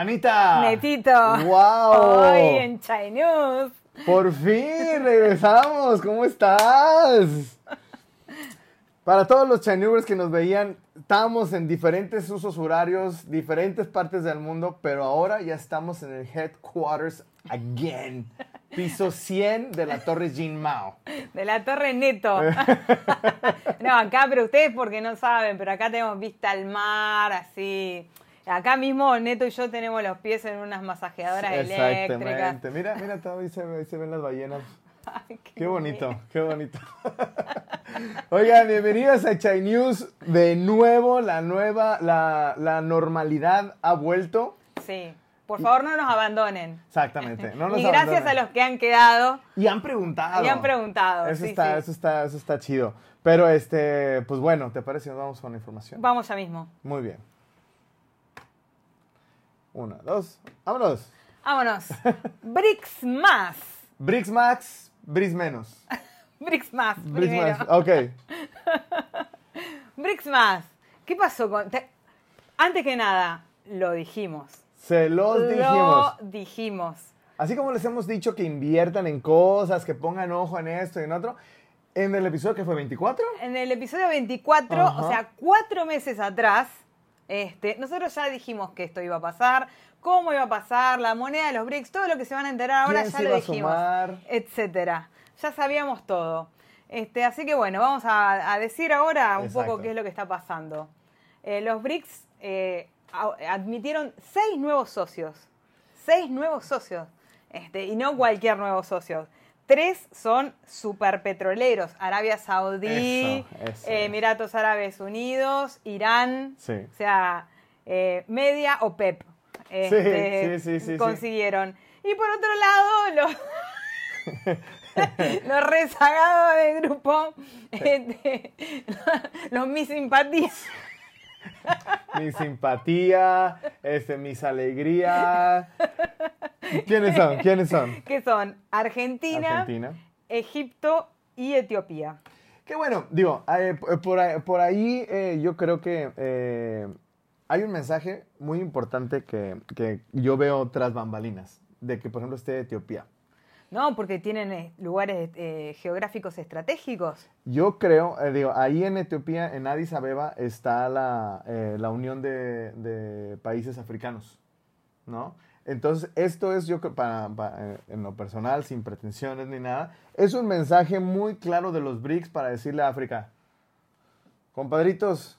Janita. Netito. Wow. Hoy en Chai News. Por fin regresamos. ¿Cómo estás? Para todos los Chinubers que nos veían, estábamos en diferentes usos horarios, diferentes partes del mundo, pero ahora ya estamos en el headquarters again. Piso 100 de la Torre Jin Mao. De la Torre Neto. no, acá, pero ustedes porque no saben, pero acá tenemos vista al mar, así. Acá mismo Neto y yo tenemos los pies en unas masajeadoras eléctricas. Exactamente. Mira, mira, todavía se, se ven las ballenas. Ay, qué Qué bonito, qué bonito. Oigan, bienvenidos a Chai News. De nuevo, la nueva, la, la normalidad ha vuelto. Sí. Por favor, no nos abandonen. Exactamente. No nos y gracias abandonen. a los que han quedado. Y han preguntado. Y han preguntado, Eso sí, está, sí. eso está, eso está chido. Pero este, pues bueno, ¿te parece nos vamos con la información? Vamos ya mismo. Muy bien. Una, dos, vámonos. Vámonos. BRICS más. Brix Max, Brix menos. BRICS más. Brix primero. más, ok. BRICS más. ¿Qué pasó con.? te- Antes que nada, lo dijimos. Se los Lo dijimos. dijimos. Así como les hemos dicho que inviertan en cosas, que pongan ojo en esto y en otro, en el episodio que fue 24, En el episodio 24, Ajá. o sea, cuatro meses atrás, este, nosotros ya dijimos que esto iba a pasar, cómo iba a pasar, la moneda de los BRICS, todo lo que se van a enterar ahora ¿Quién ya lo dijimos, sumar? etcétera. Ya sabíamos todo. Este, así que bueno, vamos a, a decir ahora un Exacto. poco qué es lo que está pasando. Eh, los BRICS eh, admitieron seis nuevos socios. Seis nuevos socios. Este, y no cualquier nuevo socio. Tres son superpetroleros. Arabia Saudí, Eso, eso es. Emiratos Árabes Unidos, Irán. Sí. O sea, eh, Media o PEP. este, sí, sí, sí, sí. Consiguieron. Y por otro lado, los, los rezagados del grupo, este, los mis simpatías. mi simpatía, este, mis alegrías. ¿Quiénes son? ¿Quiénes son? que son Argentina, Argentina. Egipto y Etiopía. Qué bueno, digo, eh, p- por ahí, por ahí, eh, yo creo que eh, hay un mensaje muy importante que, que yo veo tras bambalinas, de que por ejemplo esté Etiopía. No, porque tienen eh, lugares eh, geográficos estratégicos. Yo creo, eh, digo, ahí en Etiopía, en Addis Abeba, está la, eh, la Unión de, de Países Africanos, ¿no? Entonces, esto es, yo para, para, eh, en lo personal, sin pretensiones ni nada, es un mensaje muy claro de los BRICS para decirle a África, compadritos,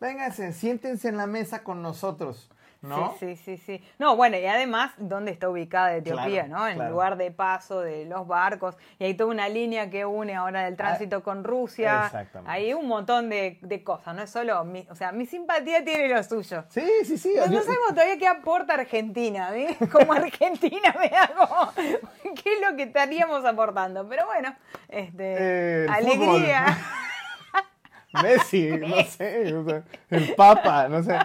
vénganse, siéntense en la mesa con nosotros, ¿no? Sí, sí, sí, sí. No, bueno, y además, ¿dónde está ubicada Etiopía, Claro, no? En claro. el lugar de paso de los barcos. Y hay toda una línea que une ahora del tránsito con Rusia. exactamente. Hay un montón de, de cosas, no es solo... Mi, o sea, mi simpatía tiene lo suyo. Sí, sí, sí. No, yo- no sabemos todavía qué aporta Argentina, ¿sí? Como Argentina me hago. ¿Qué es lo que estaríamos aportando? Pero bueno, este, Eh, alegría. Messi, no sé, o sea, el Papa, no sé.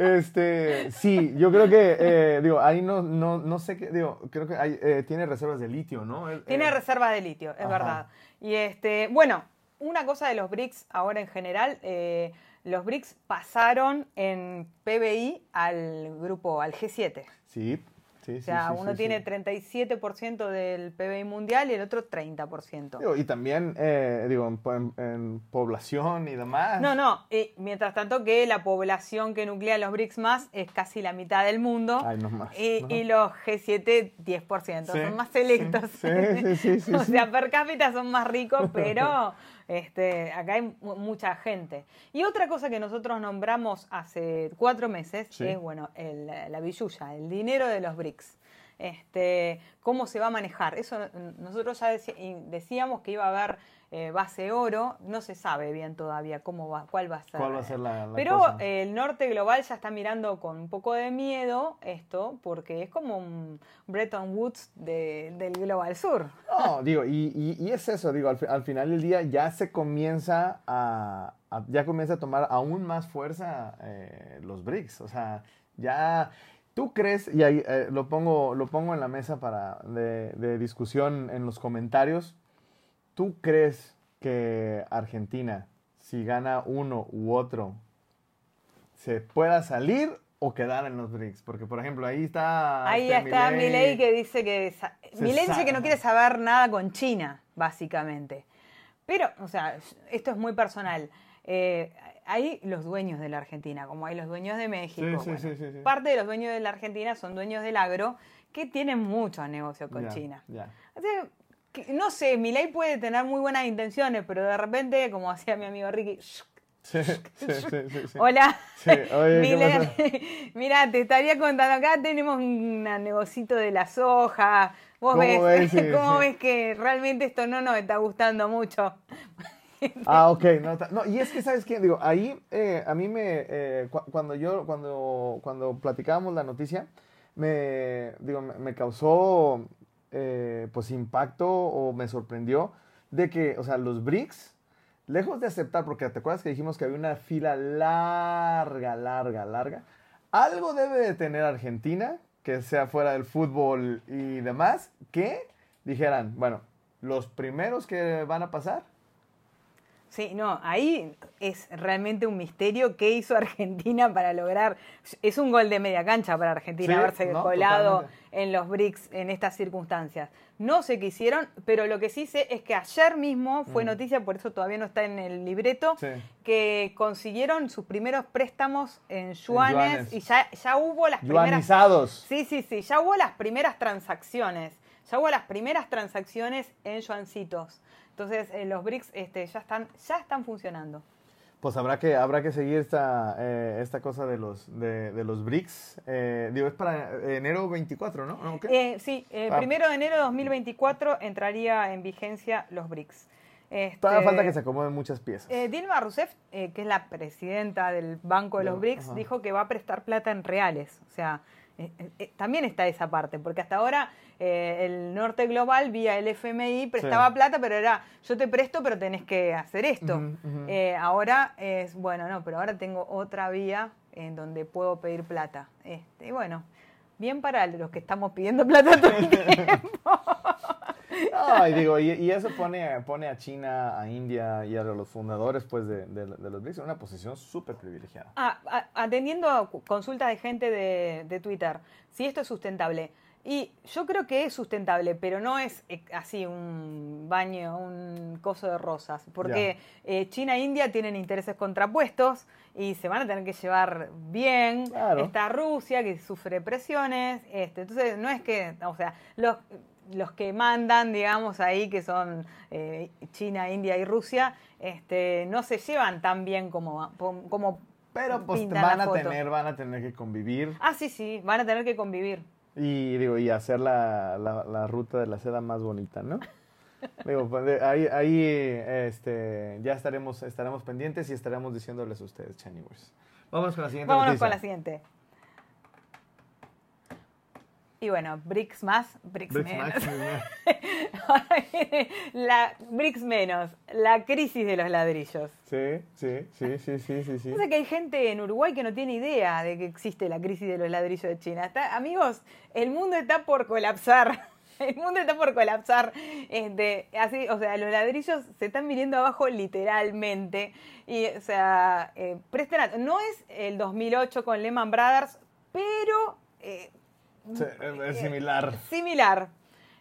Este, sí, yo creo que, eh, digo, ahí no, no, no sé qué, digo, creo que hay, eh, tiene reservas de litio, ¿no? El- Tiene eh, reservas de litio, es Ajá. verdad. Y este, bueno, una cosa de los BRICS ahora en general, eh, los BRICS pasaron en PBI al grupo, al G7. Sí, sí. O sea, sí, uno tiene sí. 37% del PBI mundial y el otro 30%. Digo, y también, eh, digo, en, población y demás. No, no, mientras tanto que la población que nuclea los BRICS más es casi la mitad del mundo. Ay, no más, Y, ¿no? y los G7 10%, Sí, son más selectos. sí, sí, sí, sí, o sea, per cápita son más ricos, pero este, acá hay mu- mucha gente. Y otra cosa que nosotros nombramos hace cuatro meses Sí. es, bueno, el- la billulla, el dinero de los BRICS. Este, cómo se va a manejar. Eso nosotros ya decíamos que iba a haber eh, base oro, no se sabe bien todavía cómo va, cuál va a ser. ¿Cuál va a ser la, la Pero cosa? el norte global ya está mirando con un poco de miedo esto, porque es como un Bretton Woods de- del global sur. No, digo, y, y- y es eso, digo, al, al final del día ya se comienza a, a- ya comienza a tomar aún más fuerza eh, los BRICS, o sea, ya, ¿tú crees, y ahí eh, lo, pongo, lo pongo en la mesa para, de, de discusión en los comentarios, ¿tú crees que Argentina, si gana uno u otro, se pueda salir o quedar en los BRICS? Porque, por ejemplo, ahí está. Ahí este está Milei. Milei que dice que. Milei dice que no quiere saber nada con China, básicamente. Pero, o sea, esto es muy personal. Eh, hay los dueños de la Argentina, como hay los dueños de México. Sí, sí, bueno, sí. Parte de los dueños de la Argentina son dueños del agro que tienen mucho negocio con China. O sea, que- no sé, Milei puede tener muy buenas intenciones, pero de repente, como hacía mi amigo Ricky, Sí, sí, sí. Hola. Oye, ¿qué Mira, te estaría contando acá, tenemos un negocito de la soja. Vos ¿Cómo ves, cómo ves que realmente esto no nos está gustando mucho. Ah, ok. No, no, y es que, ¿sabes qué? Digo, ahí eh, a mí me... eh, cu- cuando yo, cuando, cuando platicábamos la noticia, me, digo, me, me causó, eh, pues, impacto o me sorprendió de que, o sea, los BRICS, lejos de aceptar, porque te acuerdas que dijimos que había una fila larga, larga, larga, algo debe de tener Argentina, que sea fuera del fútbol y demás, que dijeran, bueno, los primeros que van a pasar Sí, no, ahí es realmente un misterio qué hizo Argentina para lograr. Es un gol de media cancha para Argentina Sí, haberse no, colado totalmente. en los BRICS en estas circunstancias. No sé qué hicieron, pero lo que sí sé es que ayer mismo fue noticia, por eso todavía no está en el libreto, Mm. Sí. que consiguieron sus primeros préstamos en yuanes, yuanes. y ya, ya hubo las primeras. Yuanizados. Sí, sí, sí, ya hubo las primeras transacciones. Ya hubo las primeras transacciones en yuancitos. Entonces, eh, los BRICS este, ya, están, ya están funcionando. Pues habrá que, habrá que seguir esta, eh, esta cosa de los, de, de los BRICS. Eh, digo, es para enero 24, ¿no? Eh, sí, Ah. primero de enero de 2024 entraría en vigencia los BRICS. Este, Todavía falta que se acomoden muchas piezas. eh, Dilma Rousseff, eh, que es la presidenta del Banco de los BRICS, ajá. dijo que va a prestar plata en reales. O sea, eh, eh, eh, también está esa parte, porque hasta ahora eh, el norte global, vía el FMI, prestaba Sí. plata, pero era yo te presto, pero tenés que hacer esto. Eh, ahora es, bueno, no, pero ahora tengo otra vía en donde puedo pedir plata. Este, y bueno, bien para los que estamos pidiendo plata todo el tiempo. No, y digo, y, y eso pone, pone a China, a India y a los fundadores pues, de, de- de los BRICS en una posición súper privilegiada. Ah, a- atendiendo a consultas de gente de, de Twitter, si esto es sustentable. Y yo creo que es sustentable, pero no es eh, así un baño, un coso de rosas, porque eh, China e India tienen intereses contrapuestos y se van a tener que llevar bien. Claro. Está Rusia que sufre presiones, este, entonces no es que, o sea, los, los que mandan, digamos, ahí, que son eh, China, India y Rusia, este, no se llevan tan bien como, como Pero pues van a tener, van a tener que convivir Ah, sí, sí, van a tener que convivir. y digo, y hacer la, la, la ruta de la seda más bonita, ¿no? Digo, pues, ahí, ahí este, ya estaremos, estaremos pendientes y estaremos diciéndoles a ustedes, Chanivers. Vámonos con la siguiente Vámonos noticia. con la siguiente. Y bueno, BRICS más, BRICS, Bricks menos. Viene la BRICS menos, la crisis de los ladrillos. Sí, sí, sí, sí, sí, sí, sí. Que hay gente en Uruguay que no tiene idea de que existe la crisis de los ladrillos de China. Está- amigos, el mundo está por colapsar. El mundo está por colapsar. Este, así, o sea, los ladrillos se están viniendo abajo literalmente. Y, o sea, eh, presten No es el 2008 con Lehman Brothers, pero eh, Sí, es- es similar. similar.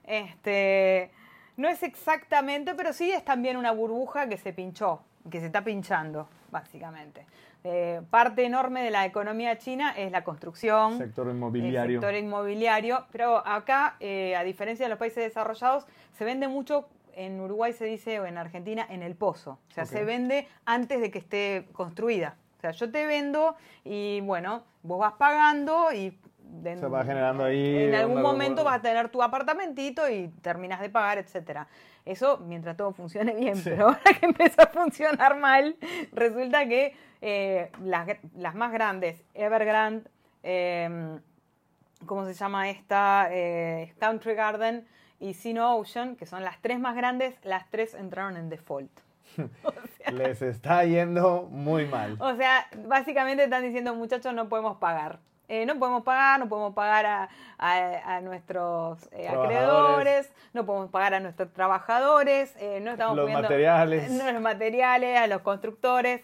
Este, no es exactamente, pero sí es también una burbuja que se pinchó, que se está pinchando, básicamente. Eh, parte enorme de la economía china es la construcción, Sector el inmobiliario. sector inmobiliario, pero acá, eh, a diferencia de los países desarrollados, se vende mucho, en Uruguay se dice, o en Argentina, en el pozo. O sea, se vende antes de que esté construida. O sea, yo te vendo y bueno, vos vas pagando y... de- Se va generando ahí En algún momento vas a tener tu apartamentito y terminas de pagar, etcétera. Eso mientras todo funcione bien, Sí. pero ahora que empezó a funcionar mal, resulta que eh, las, más grandes, Evergrande, eh, ¿cómo se llama esta? Eh, Country Garden y Sino Ocean, que son las tres más grandes, las tres entraron en default. Les está yendo muy mal. O sea, básicamente están diciendo, muchachos, no podemos pagar. Eh, no podemos pagar, no podemos pagar a, a- a nuestros eh, acreedores, no podemos pagar a nuestros trabajadores, eh, no estamos Los pudiendo- materiales. no, los materiales, a los constructores.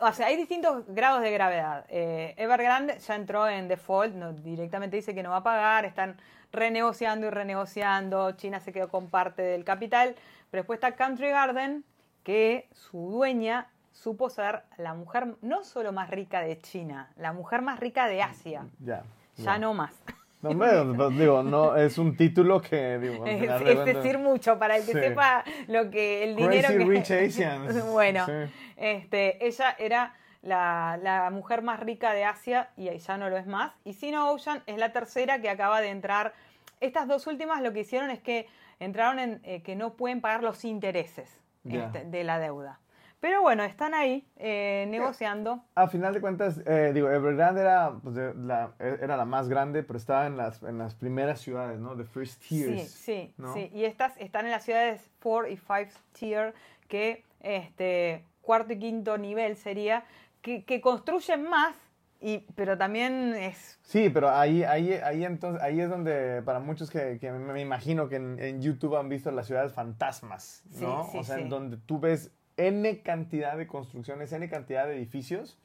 O sea, hay distintos grados de gravedad. Evergrande ya entró en default, no, directamente dice que no va a pagar, están renegociando y renegociando, China se quedó con parte del capital, pero después está Country Garden, que su dueña supo ser la mujer no solo más rica de China, la mujer más rica de Asia. Ya. Ya no más. No, pues, digo, no, es un título que, digo, Es, de decir mucho para el que Sí. sepa lo que el dinero Crazy que Rich Asians. bueno Sí. este ella era la, la mujer más rica de Asia y ya no lo es más y Sino Ocean es la tercera que acaba de entrar estas dos últimas lo que hicieron es que entraron en eh, que no pueden pagar los intereses este, de la deuda pero bueno están ahí eh, negociando A final de cuentas, eh, digo, Evergrande era, pues, de- la, era la más grande, pero estaba en las, en las primeras ciudades, ¿no? The first tiers. Sí, sí, ¿no? sí. Y estas están en las ciudades 4 y 5 tier, que este cuarto y quinto nivel sería, que, que construyen más, y, pero también es... Sí, pero ahí, ahí, ahí, entonces, ahí es donde, para muchos que, que me imagino que en, en YouTube han visto las ciudades fantasmas, ¿no? Sí, sí, o sea, en donde tú ves N cantidad de construcciones, N cantidad de edificios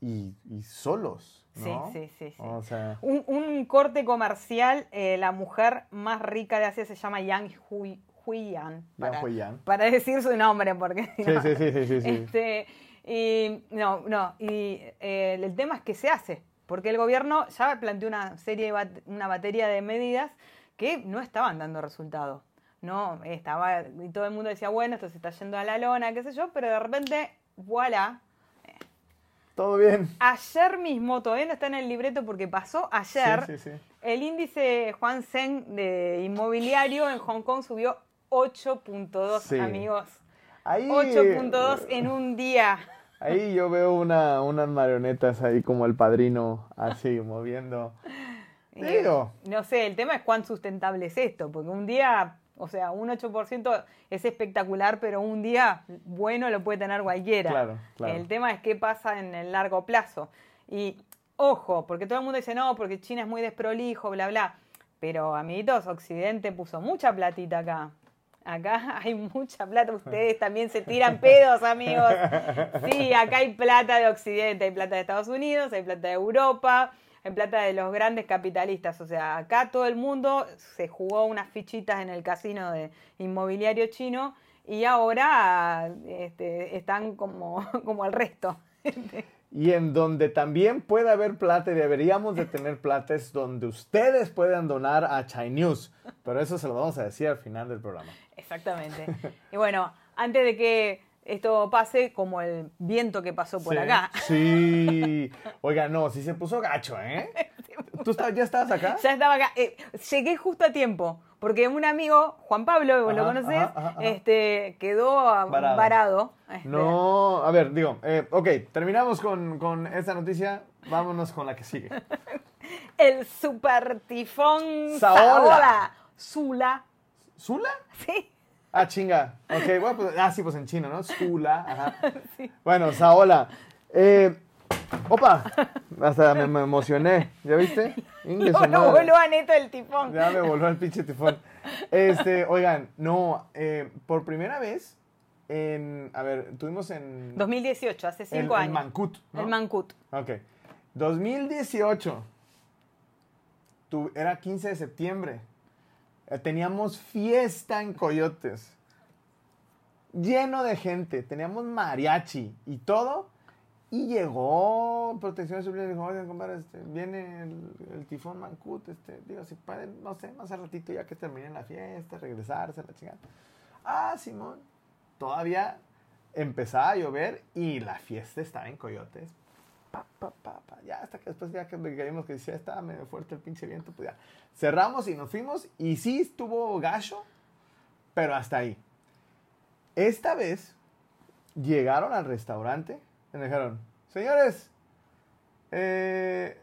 y, y solos, ¿no? Sí, sí, sí. sí. O sea, Un, un corte comercial, eh, la mujer más rica de Asia se llama Yang Hui, Huiyan. Para, Huiyan. para decir su nombre, porque... sí, no- sí, sí, sí, sí, sí. Este, y no, no, y eh, el tema es que se hace, porque el gobierno ya planteó una serie, de bat- una batería de medidas que no estaban dando resultado. No, estaba, y todo el mundo decía, bueno, esto se está yendo a la lona, qué sé yo, pero de repente, voilà. Todo bien. Ayer mismo, todavía no está en el libreto porque pasó ayer, Sí, sí, sí. el índice Juan Seng de inmobiliario en Hong Kong subió 8.2, Sí. amigos. Ahí, 8.2 en un día. Ahí yo veo una, unas marionetas ahí como el padrino, así, moviendo. Digo. no sé, el tema es cuán sustentable es esto, porque un día, o sea, un 8% es espectacular, pero un día bueno lo puede tener cualquiera. Claro, claro. El tema es qué pasa en el largo plazo. Y ojo, porque todo el mundo dice, no, porque China es muy desprolijo, bla, bla. Pero, amiguitos, Occidente puso mucha platita acá. Acá hay mucha plata, ustedes también se tiran pedos, amigos. Sí, acá hay plata de Occidente, hay plata de Estados Unidos, hay plata de Europa, hay plata de los grandes capitalistas. O sea, acá todo el mundo se jugó unas fichitas en el casino de inmobiliario chino y ahora este, están como, como el resto. Y en donde también puede haber plata y deberíamos de tener plata es donde ustedes puedan donar a Chai News. Pero eso se lo vamos a decir al final del programa. Exactamente. Y bueno, antes de que esto pase, como el viento que pasó por Sí, acá. Sí. Oiga, no, sí se puso gacho, ¿eh? ¿Tú estabas- ya estabas acá? Ya estaba acá. Eh, llegué justo a tiempo, porque un amigo, Juan Pablo, vos lo conocés, ajá, ajá, ajá. este, quedó Varado. varado. Este, No, a ver, digo, eh, ok, terminamos con, con esta noticia, vámonos con la que sigue. El super tifón Saola. Saola. Zula. ¿Zula? Sí. Ah, chinga. Ok, bueno, pues, ah, sí, pues en chino, ¿no? Zula, ajá. Bueno, Saola. Eh, opa, hasta me, me emocioné, ¿ya viste? Ingue su No, no voló a neto el tifón. Ya me voló el pinche tifón. Este, oigan, no, eh, por primera vez, en, a ver, tuvimos en... 2018, hace el, cinco el años. Mancut, ¿no? El Mancut. Ok. 2018. Tu- era 15 de septiembre. Eh, Teníamos fiesta en Coyotes. Lleno de gente. Teníamos mariachi y todo. Y llegó Protección Civil y dijo, oigan, compadre, este, viene el, tifón Mancut, este, digo, si pueden, no sé, más al ratito ya que termine la fiesta, regresarse, la chingada. Ah, Simón. Todavía empezaba a llover y la fiesta estaba en Coyotes. Pa, pa, pa, pa. Ya hasta que después ya que vimos que ya estaba medio fuerte el pinche viento, pues. Cerramos y nos fuimos y sí estuvo gacho, pero hasta ahí. Esta vez llegaron al restaurante y me dijeron, señores, eh,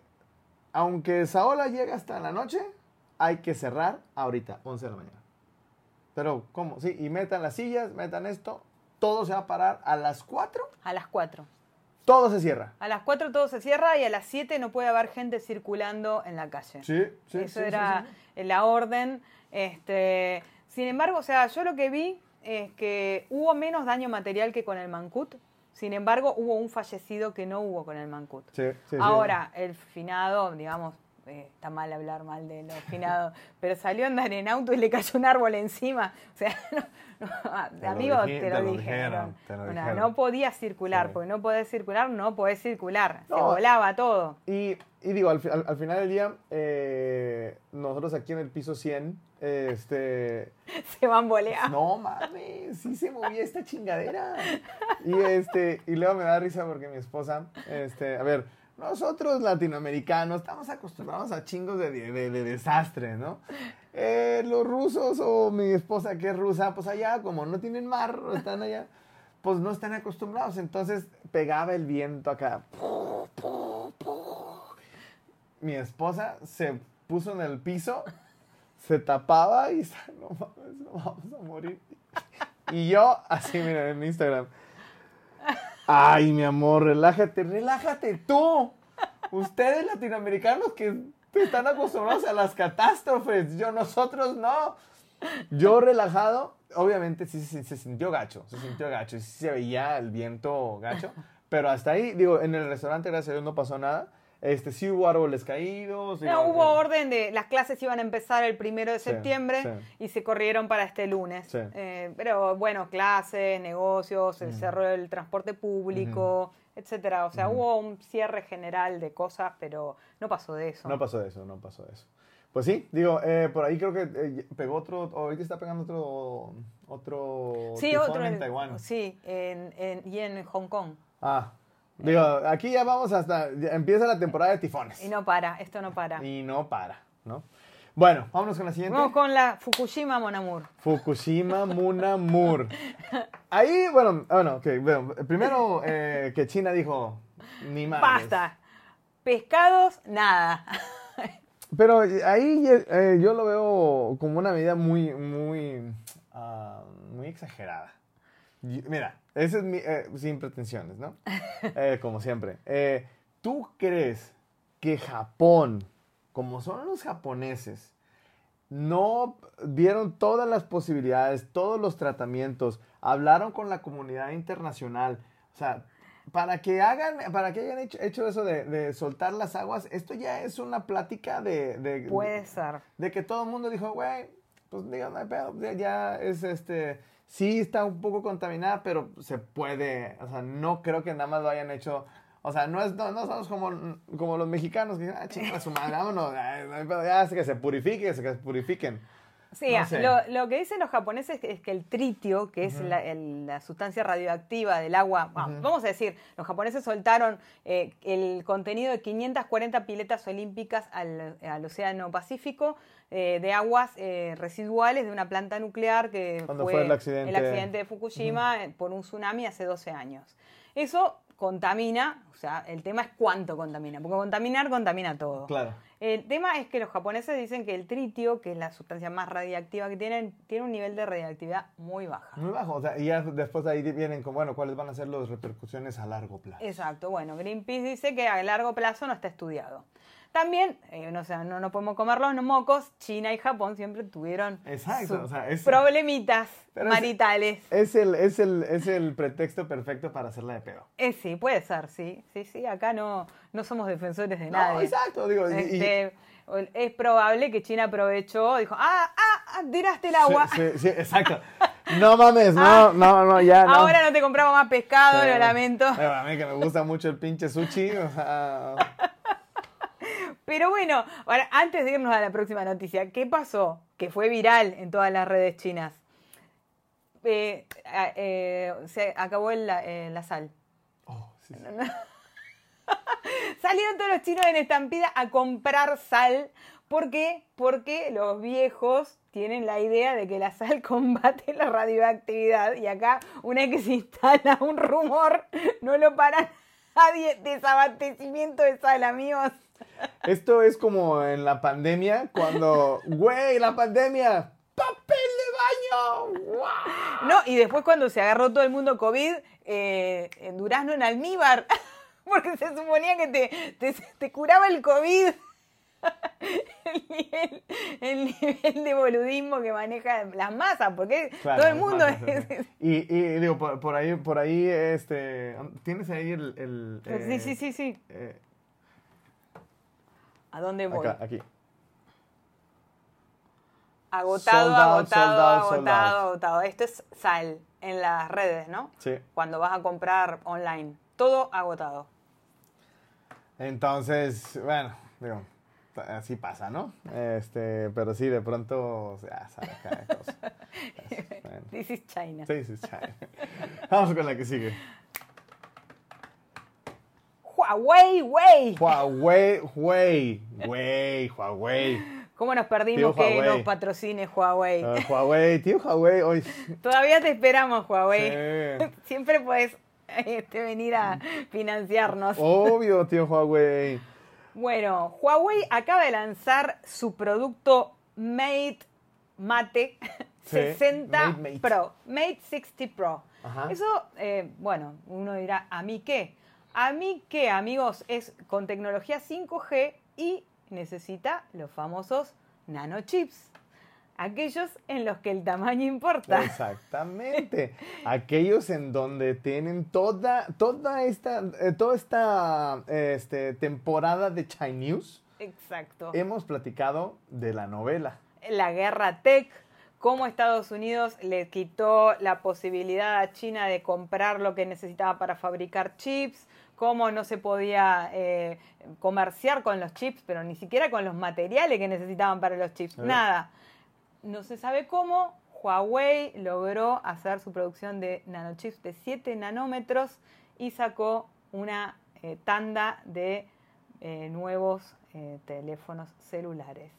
aunque Saola llega hasta la noche, hay que cerrar ahorita, 11 de la mañana. Pero, ¿cómo? Sí, y metan las sillas, metan esto, todo se va a parar a las 4, A las 4. Todo se cierra. A las 4 todo se cierra y a las 7 no puede haber gente circulando en la calle. Sí, sí. Eso sí, era sí, sí. la orden. Este, sin embargo, o sea, yo lo que vi es que hubo menos daño material que con el Mancut. Sin embargo, hubo un fallecido que no hubo con el Mancut. Sí, sí, sí. Ahora, el finado, digamos, eh, está mal hablar mal de los finados, pero salió a andar en auto y le cayó un árbol encima. O sea, no, Te amigo, dije- te lo, te lo dijeron. te lo no podía circular, Sí. porque no podés circular, no podés circular. Se volaba todo. Y, y digo, al, fi- al- al final del día, eh, nosotros aquí en el piso 100, este, Se bambolea. no mames, sí se movía esta chingadera. Y este, y luego me da risa porque mi esposa, este, a ver, nosotros latinoamericanos estamos acostumbrados a chingos de, de, de- ¿no? Eh, los rusos o mi esposa que es rusa, pues allá, como no tienen mar, están allá, pues no están acostumbrados. Entonces pegaba el viento acá. Mi esposa se puso en el piso, se tapaba y no mames, no vamos a morir. Y yo, así, mira, en Instagram. Ay, mi amor, relájate, relájate tú. Ustedes latinoamericanos que están acostumbrados a las catástrofes, yo, nosotros no. Yo relajado, obviamente sí, se- sintió gacho, se sintió gacho, sí se veía el viento gacho, pero hasta ahí, digo, en el restaurante, gracias a Dios, no pasó nada. Este, sí hubo árboles caídos. No, hubo orden de las clases iban a empezar el primero de Sí, septiembre sí. y se corrieron para este lunes. Sí. Eh, pero bueno, clases, negocios, se cerró el transporte público, etcétera. O sea, hubo un cierre general de cosas, pero no pasó de eso. No pasó de eso, no pasó de eso. Pues sí, digo, eh, por ahí creo que eh, pegó otro, ahorita está pegando otro, otro sí, otro en en- Taiwán. Sí, en- en- y en Hong Kong. Ah, digo, aquí ya vamos hasta, ya empieza la temporada de tifones. Y no para, esto no para. Y no para, ¿no? Bueno, vámonos con la siguiente. Vamos con la Fukushima Monamur. Fukushima Munamur. Ahí, bueno, bueno, ok, bueno, primero eh, que China dijo, ni más. Basta. Pescados, nada. Pero ahí eh, yo lo veo como una medida muy, muy, ah, muy exagerada. Mira, ese es mi, eh, sin pretensiones, ¿no? Eh, como siempre. Eh, ¿Tú crees que Japón, como son los japoneses, no vieron todas las posibilidades, todos los tratamientos, hablaron con la comunidad internacional? O sea, para que hagan, para que hayan hecho, hecho eso de, de soltar las aguas, esto ya es una plática de, de, Puede ser. de que todo el mundo dijo, güey, pues digo, no hay pedo, ya, ya es este, sí está un poco contaminada, pero se puede, o sea, no creo que nada más lo hayan hecho, o sea, no, es, no, somos como, como los mexicanos que dicen, ah, chinga su madre, vámonos, ay, no hay pedo, ya, que se purifique, que se purifiquen. Sí, No sé. lo, lo que dicen los japoneses es que el tritio, que es la, el- la sustancia radioactiva del agua, va, vamos a decir, los japoneses soltaron eh, el contenido de 540 piletas olímpicas al, al Océano Pacífico eh, de aguas eh, residuales de una planta nuclear que Cuando fue el accidente. de Fukushima eh, por un tsunami hace 12 años. Eso contamina, o sea, el tema es cuánto contamina, porque contaminar contamina todo. Claro. El tema es que los japoneses dicen que el tritio, que es la sustancia más radiactiva que tienen, tiene un nivel de radiactividad muy baja. Muy bajo, o sea, y ya después de ahí vienen con, bueno, cuáles van a ser las repercusiones a largo plazo. Exacto, bueno, Greenpeace dice que a largo plazo no está estudiado. También, eh, no, sé, no, no podemos comer los mocos, China y Japón siempre tuvieron Exacto, o sea, es- problemitas es- maritales. Es el, es, el, es el pretexto perfecto para hacerla de pedo. Eh, sí, puede ser, sí, sí, sí, acá no, no somos defensores de No, nadie. exacto, digo, y- Este, es probable que China aprovechó, dijo, ah, ah, ah, tiraste el agua. Sí, sí, sí, exacto. No mames, no, no, no, ya, no. Ahora no te compramos más pescado, Sí. lo lamento. A mí que me gusta mucho el pinche sushi, o sea, Pero bueno, ahora, antes de irnos a la próxima noticia, ¿qué pasó? Que fue viral en todas las redes chinas. Eh, eh, se acabó el- eh, la sal. oh, sí, sí. Salieron todos los chinos en estampida a comprar sal. ¿Por qué? Porque los viejos tienen la idea de que la sal combate la radioactividad. Y acá, una vez que se instala un rumor, no lo para nadie. Desabastecimiento de sal, amigos. Esto es como en la pandemia, cuando, güey, la pandemia, papel de baño. No, y después cuando se agarró todo el mundo COVID, eh, en Durazno en almíbar, porque se suponía que te, te, te curaba el COVID. el, nivel, el nivel de boludismo que maneja las masas, porque Claro, todo el mundo es... es- Y, y digo, por, por ahí, por ahí, este, ¿tienes ahí el... el, sí, eh, sí, sí, sí. eh, ¿A dónde voy? acá, aquí. Agotado, Sold out, agotado, sold out, sold agotado, agotado. Esto es sal en las redes, ¿no? Sí. Cuando vas a comprar online. Todo agotado. Entonces, bueno, digo, así pasa, ¿no? Este, pero sí, de pronto, ya sabes, cada cosa. Es- bueno. This is China. Sí, sí, chale. Vamos con la que sigue. Huawei, Huawei. Huawei, Huawei, Huawei, Huawei. ¿Cómo nos perdimos Tío que Huawei. nos patrocine Huawei? Ah, Huawei, tío Huawei, hoy. Todavía te esperamos, Huawei. Sí. Siempre puedes este, venir a financiarnos. Obvio, tío Huawei. Bueno, Huawei acaba de lanzar su producto Mate Mate Sí, 60 Mate Mate. Pro, Mate 60 Pro. Ajá. Eso, eh, bueno, uno dirá, ¿a mí qué? A mí qué, amigos, es con tecnología 5G y necesita los famosos nanochips. Aquellos en los que el tamaño importa. Exactamente. Aquellos en donde tienen toda, toda esta, eh, toda esta este, temporada de China News, Exacto. hemos platicado de la novela. la guerra tech, cómo Estados Unidos le quitó la posibilidad a China de comprar lo que necesitaba para fabricar chips, cómo no se podía eh, comerciar con los chips, pero ni siquiera con los materiales que necesitaban para los chips, nada. No se sabe cómo. Huawei logró hacer su producción de nanochips de 7 nanómetros y sacó una eh, tanda de eh, nuevos eh, teléfonos celulares.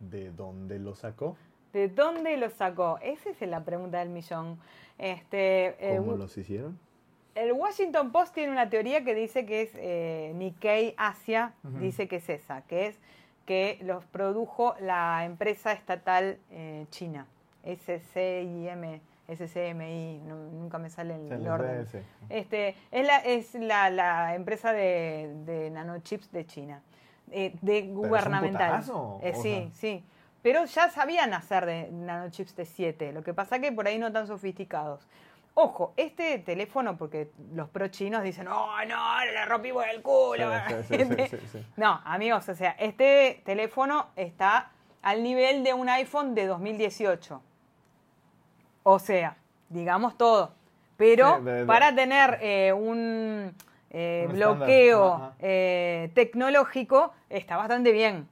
¿De dónde lo sacó? ¿De dónde lo sacó? Esa es la pregunta del millón. Este, ¿Cómo los hicieron? El Washington Post tiene una teoría que dice que es eh, Nikkei Asia, dice que es esa, que es que los produjo la empresa estatal eh, china, SCIM, SCMI, no- nunca me sale el, el orden. Este, es la, es la, la empresa de, de nanochips de China, eh, de gubernamental. putazo, Eh, o sí, sea. sí. Pero ya sabían hacer de nanochips de 7, lo que pasa que por ahí no tan sofisticados. Ojo, este teléfono, porque los pro chinos dicen, oh, no, le rompimos el culo. Sí, sí, sí, sí, sí, sí. No, amigos, o sea, este teléfono está al nivel de un iPhone de 2018. O sea, digamos todo. Pero Sí, de- de- para tener eh, un eh, Un bloqueo eh, tecnológico, está bastante bien.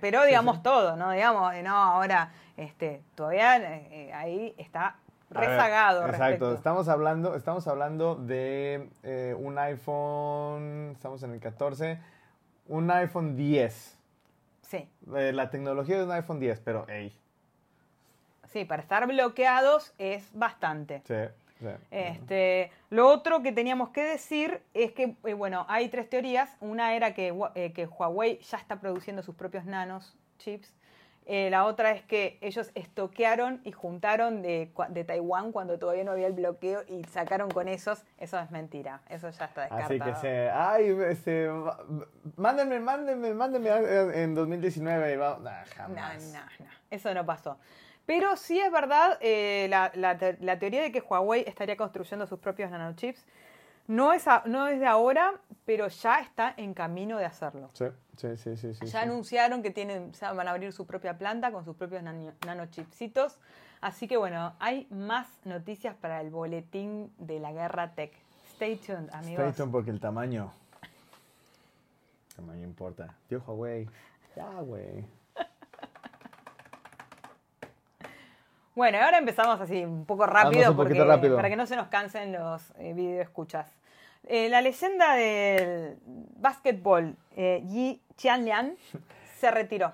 Pero digamos todo, ¿no? Digamos, no, ahora este, todavía ahí está A ver, rezagado. Exacto, respecto. estamos hablando, estamos hablando de eh, un iPhone, estamos en el 14, un iPhone 10. Sí. Eh, la tecnología de un iPhone 10, pero hey, Sí, para estar bloqueados es bastante. sí, sí. Este, lo otro que teníamos que decir es que, eh, bueno, hay tres teorías. Una era que, que Huawei ya está produciendo sus propios nanos chips. Eh, la otra es que ellos estoquearon y juntaron de, de Taiwán cuando todavía no había el bloqueo y sacaron con esos. Eso es mentira. Eso ya está descartado. Así que se, ay, va- mándenme, mándenme, mándenme en 2019 y va, nah, No, jamás. no, no. Eso no pasó. Pero sí es verdad eh, la, la teoría de que Huawei estaría construyendo sus propios nanochips. No es, a- no es de ahora, pero ya está en camino de hacerlo. Sí, sí, sí, ya sí. anunciaron que tienen, sea, van a abrir su propia planta con sus propios nano- nanochipsitos. Así que bueno, hay más noticias para el boletín de la guerra tech. Stay tuned, amigos. Stay tuned porque el tamaño, el tamaño importa. Tío Huawei, ya, güey. Bueno, ahora empezamos así un poco rápido, un poquito porque- rápido. para que no se nos cansen los eh, video escuchas. Eh, la leyenda del básquetbol eh, Yi Qianlian se retiró.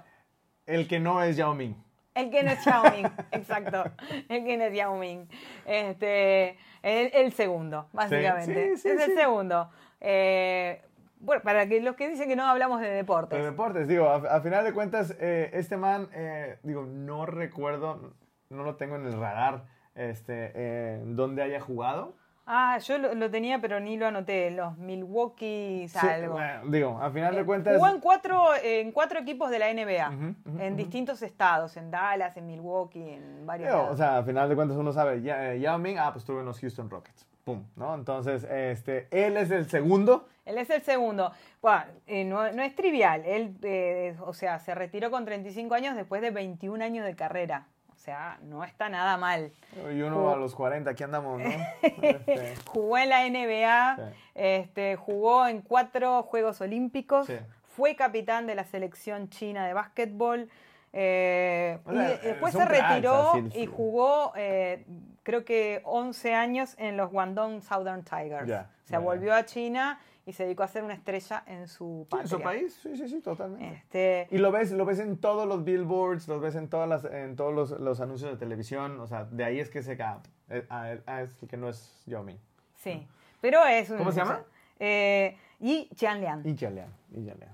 El que no es Yao Ming. El que no es Yao Ming, exacto. El que no es Yao Ming. Este, el, el segundo, básicamente. sí, sí, es el sí. segundo. Eh, bueno, para que los que dicen que no hablamos de deportes. De deportes, digo, a, a final de cuentas, eh, este man, eh, digo, no recuerdo, no lo tengo en el radar, este, eh, dónde haya jugado. Ah, yo lo, lo tenía, pero ni lo anoté. Los Milwaukee Sí, algo. bueno, digo, a final de Eh, cuentas. Jugó en cuatro, en cuatro equipos de la NBA, en distintos estados, en Dallas, en Milwaukee, en varios Digo, o sea, a final de cuentas uno sabe, ya, eh, Yao Ming, ah, pues estuvo en los Houston Rockets. Pum, ¿no? Entonces, este, él es el segundo. Él es el segundo. Bueno, eh, no, no es trivial. Él, eh, o sea, se retiró con 35 años después de 21 años de carrera. O sea, no está nada mal. Y uno Jugó- a los 40, aquí andamos, ¿no? Este, Jugó en la NBA, Sí. este, jugó en cuatro Juegos Olímpicos, Sí. fue capitán de la selección china de básquetbol. eh, O y sea, después se retiró y jugó, eh, creo que 11 años en los Guangdong Southern Tigers. Ya, o sea, volvió a China y se dedicó a ser una estrella en su patria. en su país, sí, sí, sí, totalmente. Este, Y lo ves, lo ves en todos los billboards, lo ves en, todas las, en todos los, los anuncios de televisión, o sea, de ahí es que se ah, eh, es que no es Yao Ming. sí, pero es un... ¿Cómo se llama? Eh, y Jianlian. Y Jalean, y Jalean.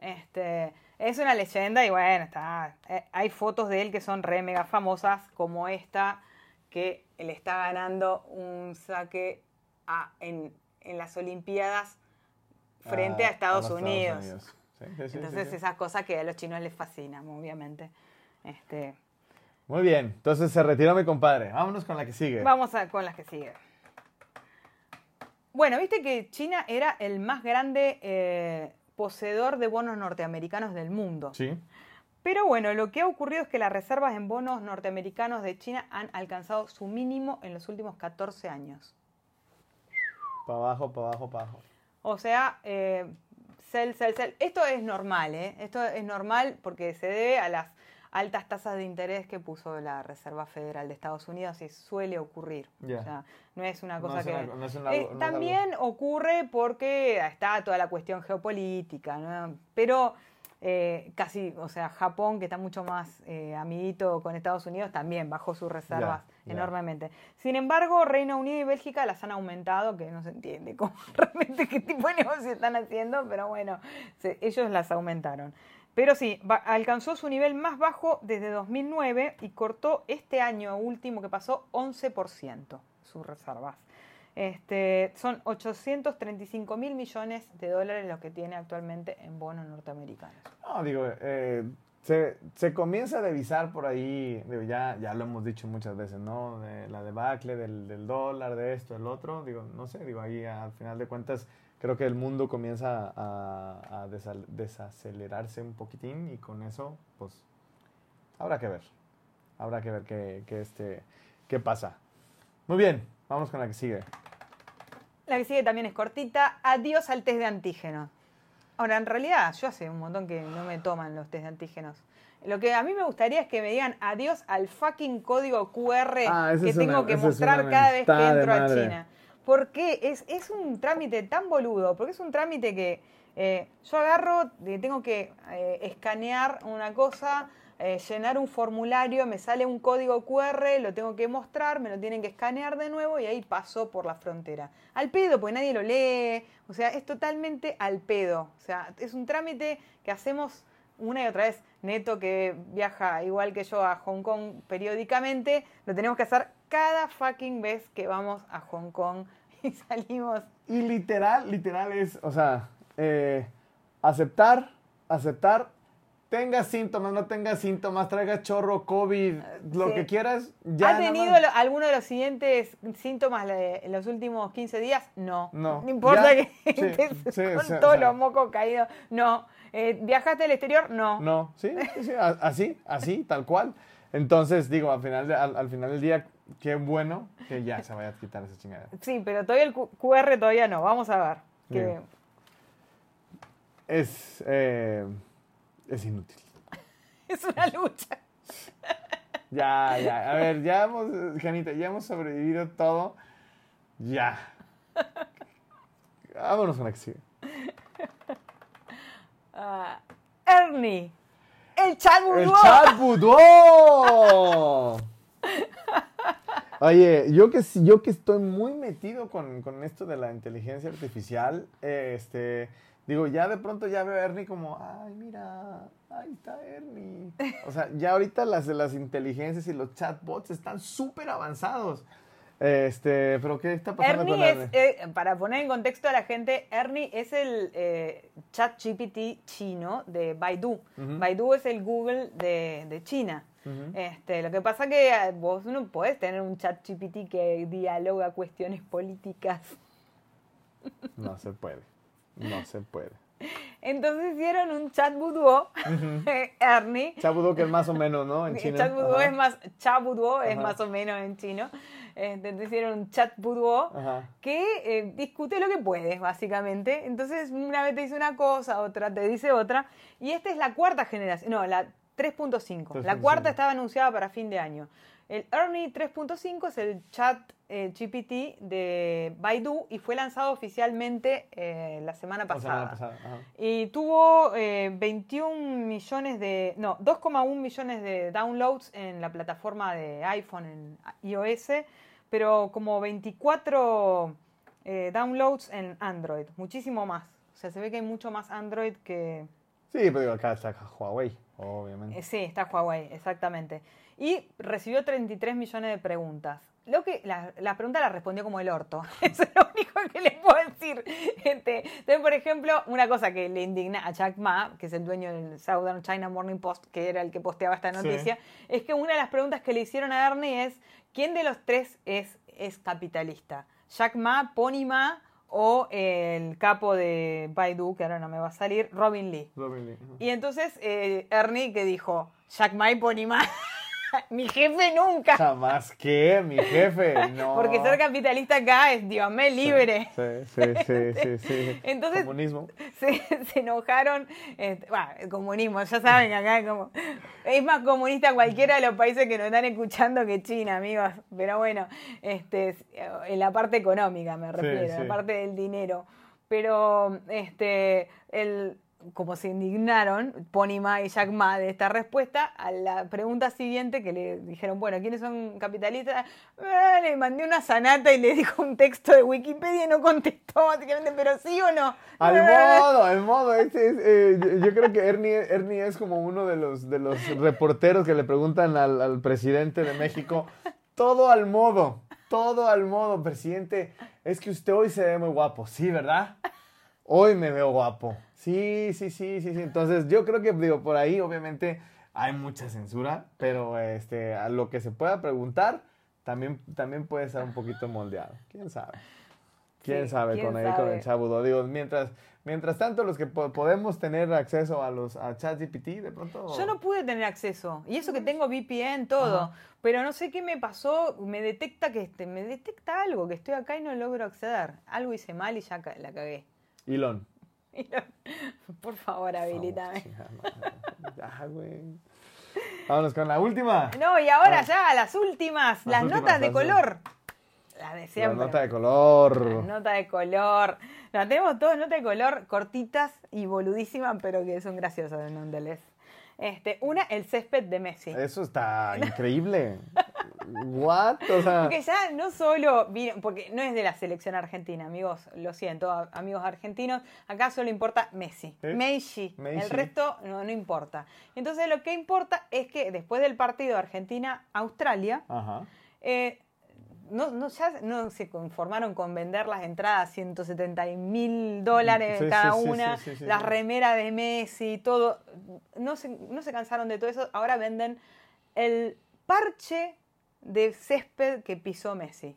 Este, es una leyenda y bueno, está, eh, hay fotos de él que son re mega famosas, como esta, que le está ganando un saque a- en, en las Olimpiadas frente Ah, a Estados, Unidos. Sí, Entonces esas cosas que a los chinos les fascinan, obviamente. Este, Muy bien, entonces se retiró mi compadre. Vámonos con la que sigue. vamos a- con las que siguen. Bueno, viste que China era el más grande eh, poseedor de bonos norteamericanos del mundo. Sí. Pero bueno, lo que ha ocurrido es que las reservas en bonos norteamericanos de China han alcanzado su mínimo en los últimos 14 años. Para abajo, para abajo, para abajo. O sea, eh, sell, sell, sell. Esto es normal, ¿eh? Esto es normal porque se debe a las altas tasas de interés que puso la Reserva Federal de Estados Unidos y suele ocurrir. Ya. O sea, no es una No cosa es que... una- no es una- Eh, no también ocurre porque está toda la cuestión geopolítica, ¿no? Pero eh, casi, o sea, Japón, que está mucho más eh, amiguito con Estados Unidos, también bajó sus reservas. Enormemente. Sin embargo, Reino Unido y Bélgica las han aumentado, que no se entiende cómo realmente qué tipo de negocio están haciendo, pero bueno, se- ellos las aumentaron. Pero sí, va- alcanzó su nivel más bajo desde 2009 y cortó este año último que pasó 11% sus reservas. Este, son 835 mil millones de dólares los que tiene actualmente en bonos norteamericanos. No, digo, eh, se, se comienza a devisar por ahí, ya, ya lo hemos dicho muchas veces, ¿no? De la debacle del, del dólar, de esto, del otro, digo, no sé, digo, ahí al final de cuentas creo que el mundo comienza a, a desacelerarse un poquitín y con eso, pues, habrá que ver, habrá que ver qué, qué, este, qué pasa. Muy bien, vamos con la que sigue. La que sigue también es cortita. Adiós al test de antígenos. Ahora, en realidad, yo hace un montón que no me toman los test de antígenos. Lo que a mí me gustaría es que me digan adiós al fucking código QR Ah, que tengo una- que mostrar cada vez que entro a. China. ¿Por qué? Es, es un trámite tan boludo, porque es un trámite que eh, yo agarro, eh, tengo que eh, escanear una cosa, eh, llenar un formulario, me sale un código QR, lo tengo que mostrar, me lo tienen que escanear de nuevo y ahí paso por la frontera. Al pedo, porque nadie lo lee, o sea, es totalmente al pedo. O sea, es un trámite que hacemos una y otra vez. Neto, que viaja igual que yo a Hong Kong periódicamente, lo tenemos que hacer cada fucking vez que vamos a Hong Kong y salimos. Y literal, literal es, o sea, eh, aceptar, aceptar, tengas síntomas, no tengas síntomas, traigas chorro, COVID, lo sí. que quieras. Ya ¿Ha tenido lo- alguno de los siguientes síntomas en los últimos 15 días? No. No. No importa Ya, que sí, estés sí, con todos o sea. los mocos caídos. No. Eh, ¿Viajaste al exterior? No. No, sí, sí, sí, a- así, así, tal cual. Entonces, digo, al final, de- al, al final del día, qué bueno que ya se vaya a quitar esa chingada. Sí, pero todavía el QR todavía no. Vamos a ver. Que-. Es, eh, es inútil. es una lucha. Ya, ya, a ver, ya hemos, Janita, ya hemos sobrevivido todo. Ya. Vámonos con la que sigue. Ah, Ernie. El chat ¡El chat! Oye, yo que, yo que estoy muy metido con, con esto de la inteligencia artificial, eh, este, digo, ya de pronto ya veo a Ernie como, ay, mira, ahí está Ernie. O sea, ya ahorita las, las inteligencias y los chatbots están súper avanzados. Este, pero ¿qué está pasando Ernie con es, Ernie? eh, para poner en contexto a la gente, Ernie es el eh, chat GPT chino de Baidu. Ujú. Baidu es el Google de, de China. Ujú. Este, lo que pasa que eh, vos no podés tener un chat GPT que dialoga cuestiones políticas. No se puede. No se puede. Entonces hicieron un chat boudoir, Ernie. Chabudo que es más o menos, ¿no? En China. Chat Ajá. es más, chat boudoir es más o menos en chino. Este, Entonces hicieron un chat Ajá. que eh, discute lo que puedes, básicamente. Entonces, una vez te dice una cosa, otra te dice otra. Y esta es la cuarta generación, no, la 3.5. La 3.5. cuarta estaba anunciada para fin de año. El Ernie 3.5 es el chat eh, GPT de Baidu y fue lanzado oficialmente eh, la semana La pasada. semana pasada. Ajá. Y tuvo eh, 21 millones de. No, 2,1 millones de downloads en la plataforma de iPhone, en iOS, pero como 24 eh, downloads en Android. Muchísimo más. O sea, se ve que hay mucho más Android que. Sí, pero digo, acá está Huawei, obviamente. eh, sí, está Huawei, exactamente. Y recibió 33 millones de preguntas. Lo que, la, la pregunta la respondió como el orto. Eso es lo único que le puedo decir. Este, entonces, por ejemplo, una cosa que le indigna a Jack Ma, que es el dueño del Southern China Morning Post, que era el que posteaba esta Sí. noticia, es que una de las preguntas que le hicieron a Ernie es: ¿quién de los tres es, es capitalista? ¿Jack Ma, Pony Ma o el capo de Baidu, que ahora no me va a salir, Robin Lee? Robin Lee. Y entonces eh, Ernie que dijo, Jack Ma y Pony Ma, mi jefe nunca. Jamás que, mi jefe, no. Porque ser capitalista acá es, Dios me libre. Sí, sí, sí, sí, sí. Entonces- Comunismo. Se, se enojaron, este, bah, el comunismo, ya saben que acá es como, es más comunista cualquiera de los países que nos están escuchando que China, amigos. Pero bueno, este, en la parte económica me refiero, en sí. la parte del dinero. Pero este, el, como se indignaron, Pony Ma y Jack Ma, de esta respuesta, a la pregunta siguiente que le dijeron, bueno, ¿quiénes son capitalistas? Eh, le mandé una sanata y le dijo un texto de Wikipedia y no contestó, básicamente, pero sí o no. Al Eh, modo, al modo. Este es, eh, yo, yo creo que Ernie, Ernie es como uno de los, de los reporteros que le preguntan al, al presidente de México. Todo al modo, todo al modo, presidente. Es que usted hoy se ve muy guapo, ¿sí, verdad? Hoy me veo guapo. Sí, sí, sí, sí, sí. Entonces yo creo que, digo, por ahí obviamente hay mucha censura, pero este, a lo que se pueda preguntar también, también puede estar un poquito moldeado. ¿Quién sabe? ¿Quién Sí, sabe quién con ahí con el chabudo? Digo, mientras, mientras tanto los que po- podemos tener acceso a los a ChatGPT, de pronto... Yo no pude tener acceso. Y eso que tengo VPN, todo. Ajá. Pero no sé qué me pasó. Me detecta que este, me detecta algo, que estoy acá y no logro acceder. Algo hice mal y ya la cagué. Elon. Por favor, habilítame. Ya, güey. Vámonos con la última. No, y ahora Ah. ya, las últimas, Las las, últimas, notas de las color. Las de siempre. nota de color. Las notas de color. No, tenemos todas notas de color cortitas y boludísimas, pero que son graciosas, nonetheless. Este, una, el césped de Messi. Eso está increíble. What? O sea, Porque ya no solo vino, porque no es de la selección argentina, amigos, lo siento, a- amigos argentinos, acá solo importa Messi, ¿Eh? Messi, el resto no, no importa. Entonces lo que importa es que después del partido Argentina-Australia, eh, no, no, ya no se conformaron con vender las entradas 170 mil dólares Sí, cada sí, una, sí, las remeras de Messi, todo. No se, no se cansaron de todo eso. Ahora venden el parche de césped que pisó Messi.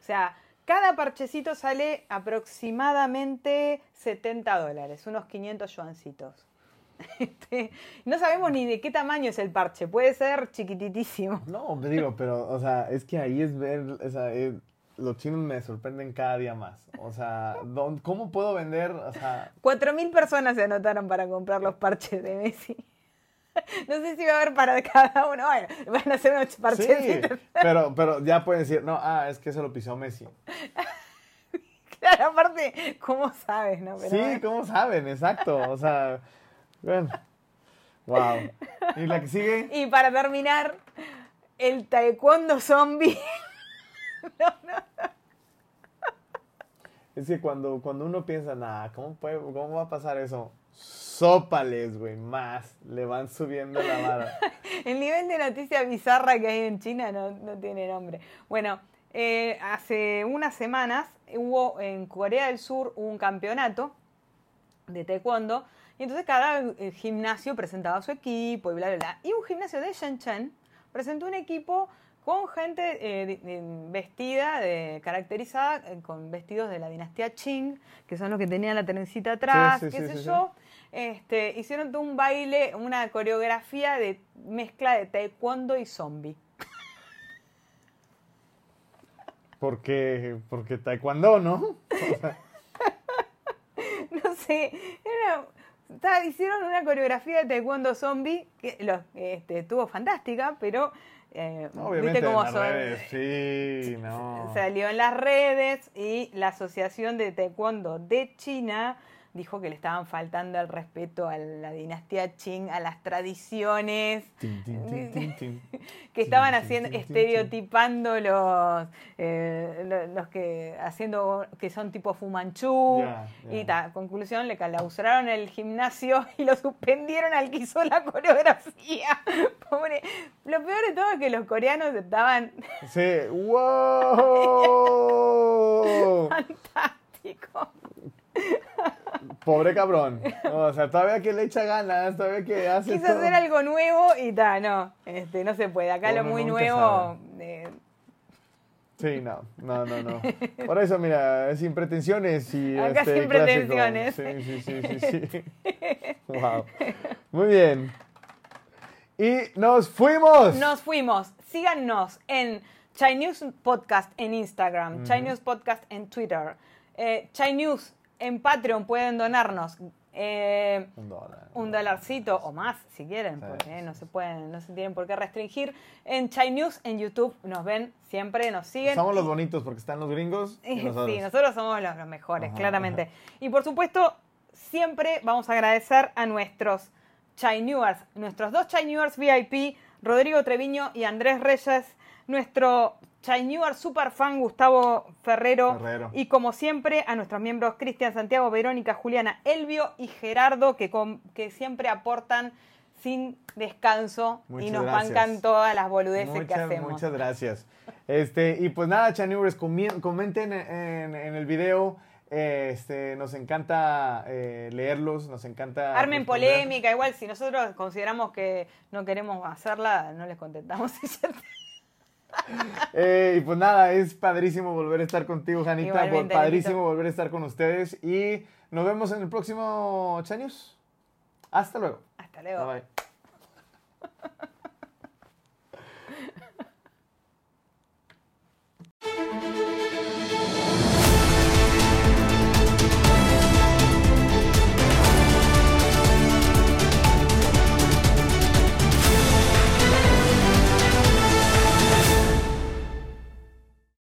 O sea, cada parchecito sale aproximadamente 70 dólares, unos 500 yuancitos. Este, no sabemos ni de qué tamaño es el parche, puede ser chiquititísimo. No, te digo, pero, o sea, es que ahí es ver, o sea, eh, los chinos me sorprenden cada día más. O sea, ¿dónde- ¿cómo puedo vender? O sea, 4.000 personas se anotaron para comprar los parches de Messi. No sé si va a haber para cada uno. Bueno, van a ser unos sí, parchecitos. pero, pero ya pueden decir, no, ah, es que eso lo pisó Messi. Claro, aparte, ¿cómo sabes, no? Pero Sí, bueno. ¿cómo saben? Exacto, o sea, bueno, wow. ¿Y la que sigue? Y para terminar, el taekwondo zombie. Es que cuando, cuando uno piensa, nah, ¿cómo, puede, ¿cómo va a pasar eso? Sópales, güey, más. Le van subiendo la vara. El nivel de noticia bizarra que hay en China no, no tiene nombre. Bueno, eh, hace unas semanas hubo en Corea del Sur un campeonato de taekwondo y entonces cada eh, gimnasio presentaba su equipo y bla, bla, bla. Y un gimnasio de Shenzhen presentó un equipo con gente eh, vestida, de, caracterizada eh, con vestidos de la dinastía Qing, que son los que tenían la trencita atrás, Sí, sí, qué sí, sé sí, yo. Este, hicieron un baile, una coreografía de mezcla de taekwondo y zombie. Porque, porque taekwondo, ¿no? No sé, era- hicieron una coreografía de taekwondo zombie que este, estuvo fantástica, pero eh, Obviamente viste cómo en las son. redes, sí, no. Salió en las redes y la Asociación de Taekwondo de China dijo que le estaban faltando el respeto a la dinastía Qing, a las tradiciones, tin, tin, tin. que estaban haciendo, estereotipando los, eh, lo- los que haciendo que son tipo Fumanchu y ta, conclusión le clausuraron el gimnasio y lo suspendieron al que hizo la coreografía. Pobre. Lo peor de todo es que los coreanos estaban Sí, wow. fantásticos. Pobre cabrón. No, o sea, todavía que le echa ganas, todavía que hace Quiso todo. hacer algo nuevo y ta, no, este, no se puede. Acá Uno lo muy nuevo eh, Sí, no, no, no, no. Por eso, mira, sin pretensiones y Acá este, sin clásico. pretensiones. Sí, sí, sí, sí, sí. Wow. Muy bien. Y nos fuimos. Nos fuimos. Síganos en Chai News Podcast en Instagram, Chai News Podcast en Twitter, eh, Chai News en Patreon pueden donarnos eh, Un dólar. un dolarcito o más si quieren, Sí, porque eh, no se pueden, no se tienen por qué restringir. En Chai News en YouTube nos ven siempre, nos siguen. Somos los bonitos porque están los gringos y nosotros. Sí, nosotros somos los, los mejores, Ajá, claramente. Y por supuesto, siempre vamos a agradecer a nuestros Chai Newers, nuestros dos Chai Newers VIP, Rodrigo Treviño y Andrés Reyes, nuestro Newer super fan Gustavo Ferrero, Ferrero. y como siempre a nuestros miembros Cristian Santiago, Verónica, Juliana, Elvio y Gerardo que, com- que siempre aportan sin descanso y nos gracias. bancan todas las boludeces que hacemos. muchas gracias. Este, y pues nada, Chanubers, comenten en, en el video. Este, nos encanta eh, leerlos, nos encanta. Armen responder. polémica, igual si nosotros consideramos que no queremos hacerla, no les contestamos. Eh, y pues nada, es padrísimo volver a estar contigo, Janita. Padrísimo volver a estar con ustedes. Y nos vemos en el próximo Chanews. Hasta luego. Hasta luego. Bye bye.